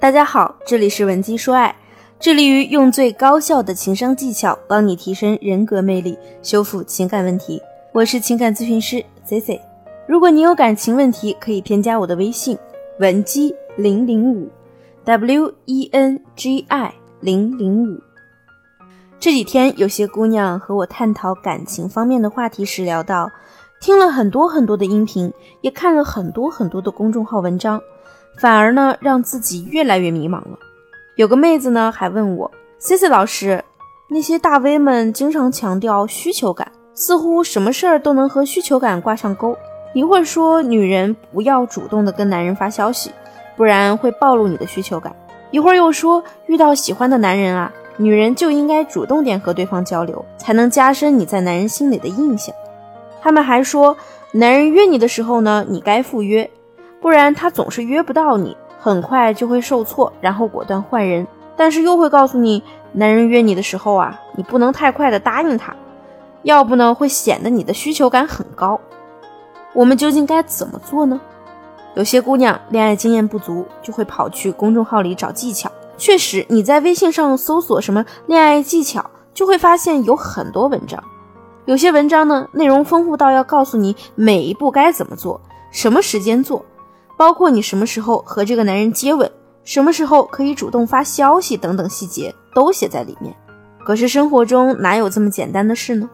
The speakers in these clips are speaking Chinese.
大家好，这里是文姬说爱，致力于用最高效的情商技巧帮你提升人格魅力，修复情感问题。我是情感咨询师 C C。如果你有感情问题，可以添加我的微信文姬零零五 W E N G I 零零五。这几天有些姑娘和我探讨感情方面的话题时聊到。听了很多很多的音频，也看了很多很多的公众号文章，反而呢让自己越来越迷茫了。有个妹子呢还问我，Cici 老师，那些大 V 们经常强调需求感，似乎什么事儿都能和需求感挂上钩。一会儿说女人不要主动的跟男人发消息，不然会暴露你的需求感；一会儿又说遇到喜欢的男人啊，女人就应该主动点和对方交流，才能加深你在男人心里的印象。”他们还说，男人约你的时候呢，你该赴约，不然他总是约不到你，很快就会受挫，然后果断换人。但是又会告诉你，男人约你的时候啊，你不能太快的答应他，要不呢会显得你的需求感很高。我们究竟该怎么做呢？有些姑娘恋爱经验不足，就会跑去公众号里找技巧。确实，你在微信上搜索什么恋爱技巧，就会发现有很多文章。有些文章呢，内容丰富到要告诉你每一步该怎么做，什么时间做，包括你什么时候和这个男人接吻，什么时候可以主动发消息等等细节都写在里面。可是生活中哪有这么简单的事呢？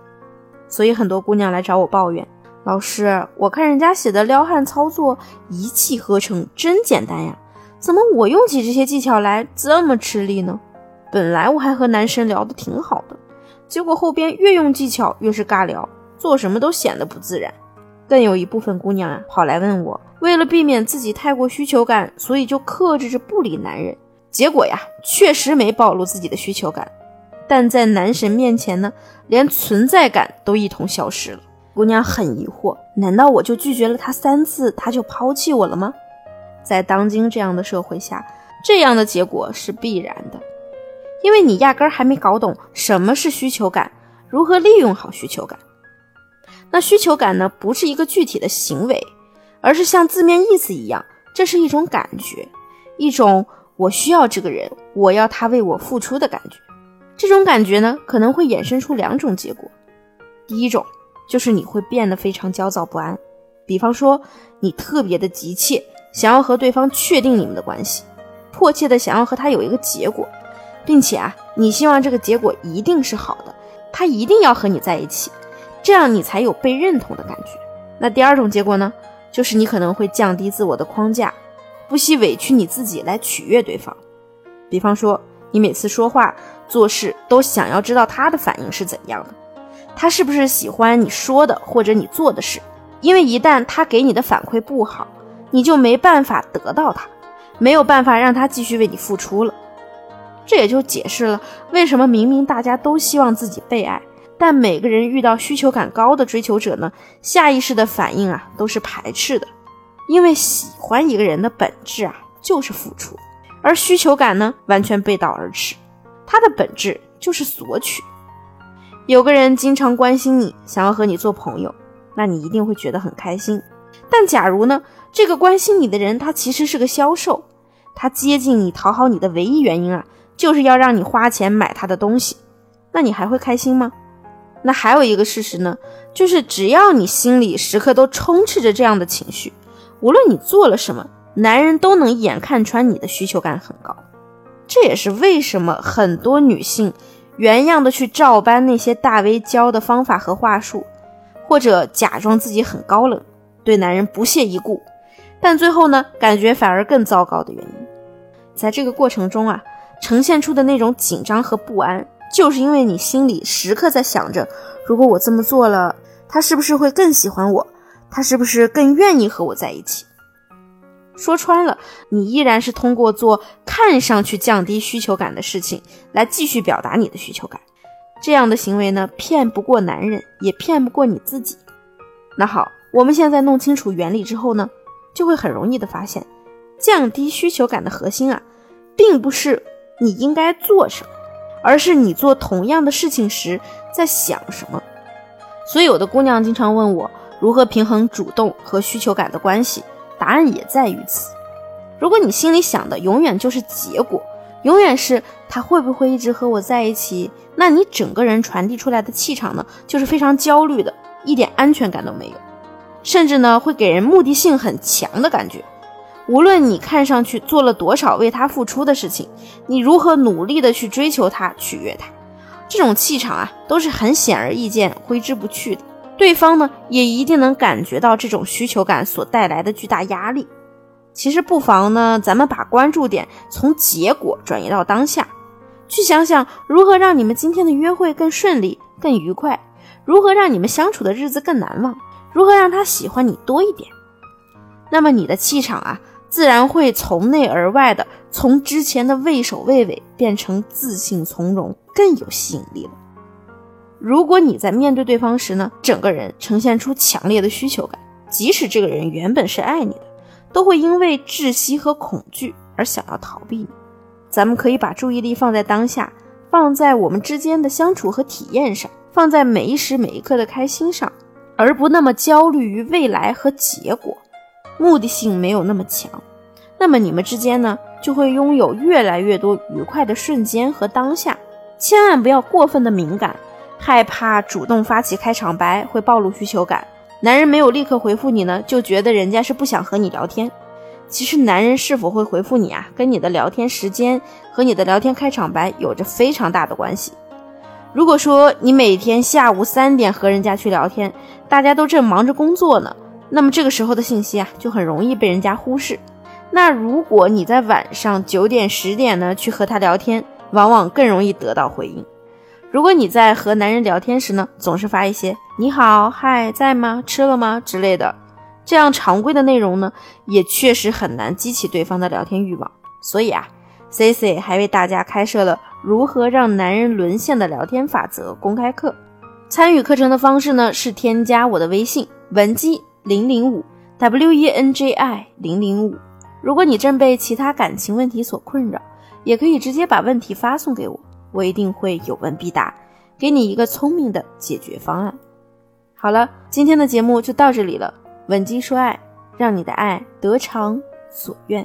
所以很多姑娘来找我抱怨，老师，我看人家写的撩汉操作一气呵成，真简单呀，怎么我用起这些技巧来这么吃力呢？本来我还和男神聊得挺好的。结果后边越用技巧越是尬聊，做什么都显得不自然。更有一部分姑娘啊，跑来问我，为了避免自己太过需求感，所以就克制着不理男人。结果呀，确实没暴露自己的需求感，但在男神面前呢，连存在感都一同消失了。姑娘很疑惑，难道我就拒绝了他三次，他就抛弃我了吗？在当今这样的社会下，这样的结果是必然的。因为你压根儿还没搞懂什么是需求感，如何利用好需求感。那需求感呢，不是一个具体的行为，而是像字面意思一样，这是一种感觉，一种我需要这个人，我要他为我付出的感觉。这种感觉呢，可能会衍生出两种结果。第一种就是你会变得非常焦躁不安，比方说你特别的急切，想要和对方确定你们的关系，迫切的想要和他有一个结果。并且啊，你希望这个结果一定是好的，他一定要和你在一起，这样你才有被认同的感觉。那第二种结果呢，就是你可能会降低自我的框架，不惜委屈你自己来取悦对方。比方说，你每次说话做事都想要知道他的反应是怎样的，他是不是喜欢你说的或者你做的事？因为一旦他给你的反馈不好，你就没办法得到他，没有办法让他继续为你付出了。这也就解释了为什么明明大家都希望自己被爱，但每个人遇到需求感高的追求者呢，下意识的反应啊都是排斥的，因为喜欢一个人的本质啊就是付出，而需求感呢完全背道而驰，它的本质就是索取。有个人经常关心你，想要和你做朋友，那你一定会觉得很开心。但假如呢，这个关心你的人他其实是个销售，他接近你讨好你的唯一原因啊。就是要让你花钱买他的东西，那你还会开心吗？那还有一个事实呢，就是只要你心里时刻都充斥着这样的情绪，无论你做了什么，男人都能一眼看穿你的需求感很高。这也是为什么很多女性原样的去照搬那些大 V 教的方法和话术，或者假装自己很高冷，对男人不屑一顾，但最后呢，感觉反而更糟糕的原因。在这个过程中啊。呈现出的那种紧张和不安，就是因为你心里时刻在想着，如果我这么做了，他是不是会更喜欢我？他是不是更愿意和我在一起？说穿了，你依然是通过做看上去降低需求感的事情来继续表达你的需求感。这样的行为呢，骗不过男人，也骗不过你自己。那好，我们现在弄清楚原理之后呢，就会很容易的发现，降低需求感的核心啊，并不是。你应该做什么，而是你做同样的事情时在想什么。所以有的姑娘经常问我如何平衡主动和需求感的关系，答案也在于此。如果你心里想的永远就是结果，永远是他会不会一直和我在一起，那你整个人传递出来的气场呢，就是非常焦虑的，一点安全感都没有，甚至呢会给人目的性很强的感觉。无论你看上去做了多少为他付出的事情，你如何努力的去追求他、取悦他，这种气场啊，都是很显而易见、挥之不去的。对方呢，也一定能感觉到这种需求感所带来的巨大压力。其实不妨呢，咱们把关注点从结果转移到当下，去想想如何让你们今天的约会更顺利、更愉快，如何让你们相处的日子更难忘，如何让他喜欢你多一点。那么你的气场啊。自然会从内而外的，从之前的畏首畏尾变成自信从容，更有吸引力了。如果你在面对对方时呢，整个人呈现出强烈的需求感，即使这个人原本是爱你的，都会因为窒息和恐惧而想要逃避你。咱们可以把注意力放在当下，放在我们之间的相处和体验上，放在每一时每一刻的开心上，而不那么焦虑于未来和结果。目的性没有那么强，那么你们之间呢，就会拥有越来越多愉快的瞬间和当下。千万不要过分的敏感，害怕主动发起开场白会暴露需求感。男人没有立刻回复你呢，就觉得人家是不想和你聊天。其实男人是否会回复你啊，跟你的聊天时间和你的聊天开场白有着非常大的关系。如果说你每天下午三点和人家去聊天，大家都正忙着工作呢。那么这个时候的信息啊，就很容易被人家忽视。那如果你在晚上九点、十点呢去和他聊天，往往更容易得到回应。如果你在和男人聊天时呢，总是发一些“你好”“嗨”“在吗”“吃了吗”之类的，这样常规的内容呢，也确实很难激起对方的聊天欲望。所以啊，C C 还为大家开设了如何让男人沦陷的聊天法则公开课。参与课程的方式呢，是添加我的微信文姬。零零五 W E N J I 零零五，如果你正被其他感情问题所困扰，也可以直接把问题发送给我，我一定会有问必答，给你一个聪明的解决方案。好了，今天的节目就到这里了。稳基说爱，让你的爱得偿所愿。